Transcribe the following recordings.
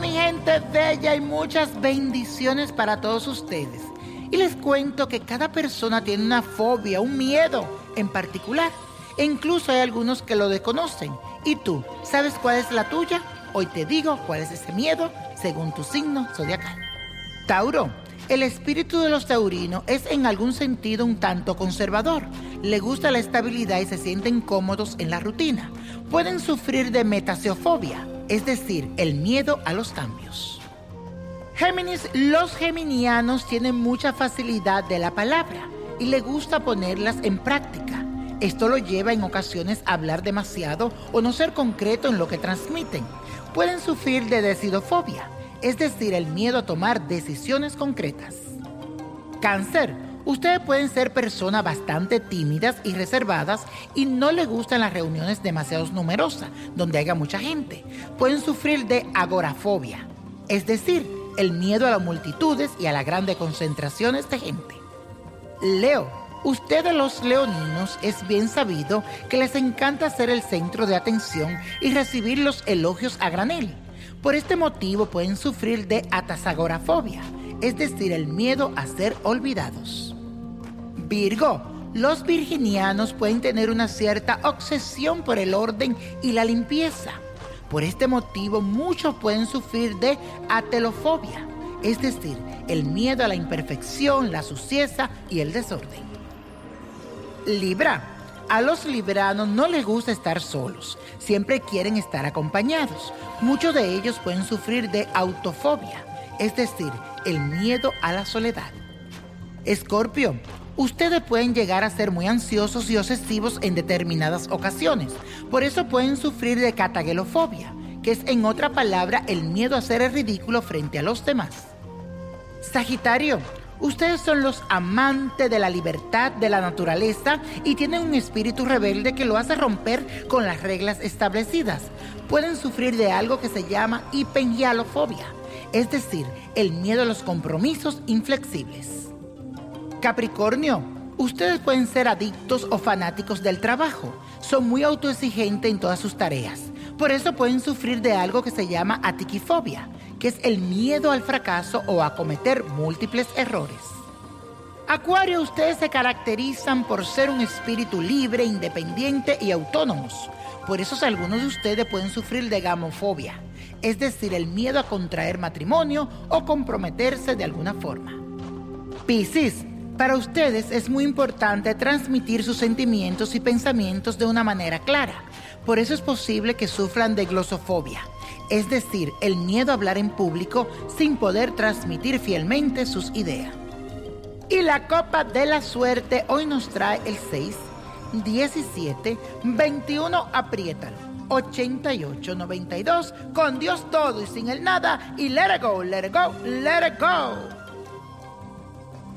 Mi gente bella, y muchas bendiciones para todos ustedes. Y les cuento que cada persona tiene una fobia, un miedo en particular. E incluso hay algunos que lo desconocen. ¿Y tú, sabes cuál es la tuya? Hoy te digo cuál es ese miedo según tu signo zodiacal. Tauro. El espíritu de los taurinos es en algún sentido un tanto conservador. Le gusta la estabilidad y se sienten cómodos en la rutina. Pueden sufrir de metaseofobia, es decir, el miedo a los cambios. Géminis, los geminianos tienen mucha facilidad de la palabra y le gusta ponerlas en práctica. Esto lo lleva en ocasiones a hablar demasiado o no ser concreto en lo que transmiten. Pueden sufrir de decidofobia, es decir, el miedo a tomar decisiones concretas. Cáncer. Ustedes pueden ser personas bastante tímidas y reservadas y no les gustan las reuniones demasiado numerosas, donde haya mucha gente. Pueden sufrir de agorafobia, es decir, el miedo a las multitudes y a las grandes concentraciones de gente. Leo. Ustedes los leoninos es bien sabido que les encanta ser el centro de atención y recibir los elogios a granel. Por este motivo pueden sufrir de atasagorafobia, es decir, el miedo a ser olvidados. Virgo. Los virginianos pueden tener una cierta obsesión por el orden y la limpieza. Por este motivo muchos pueden sufrir de atelofobia, es decir, el miedo a la imperfección, la suciedad y el desorden. Libra. A los libranos no les gusta estar solos, siempre quieren estar acompañados. Muchos de ellos pueden sufrir de autofobia, es decir, el miedo a la soledad. Escorpio, ustedes pueden llegar a ser muy ansiosos y obsesivos en determinadas ocasiones, por eso pueden sufrir de catagelofobia, que es en otra palabra el miedo a hacer el ridículo frente a los demás. Sagitario, ustedes son los amantes de la libertad, de la naturaleza y tienen un espíritu rebelde que lo hace romper con las reglas establecidas. Pueden sufrir de algo que se llama hipengialofobia, es decir, el miedo a los compromisos inflexibles. Capricornio, ustedes pueden ser adictos o fanáticos del trabajo. Son muy autoexigentes en todas sus tareas. Por eso pueden sufrir de algo que se llama atiquifobia, que es el miedo al fracaso o a cometer múltiples errores. Acuario, ustedes se caracterizan por ser un espíritu libre, independiente y autónomos. Por eso algunos de ustedes pueden sufrir de gamofobia, es decir, el miedo a contraer matrimonio o comprometerse de alguna forma. Piscis, para ustedes es muy importante transmitir sus sentimientos y pensamientos de una manera clara. Por eso es posible que sufran de glosofobia, es decir, el miedo a hablar en público sin poder transmitir fielmente sus ideas. Y la copa de la suerte hoy nos trae el 6, 17, 21, apriétalo. 88 92 con Dios todo y sin el nada y let it go, let it go, let it go.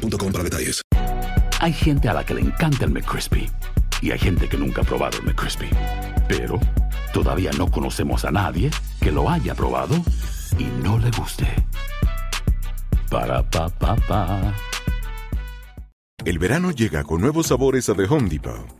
para detalles. Hay gente a la que le encanta el McCrispy y hay gente que nunca ha probado el McCrispy. Pero todavía no conocemos a nadie que lo haya probado y no le guste. Para pa pa pa. El verano llega con nuevos sabores a The Home Depot.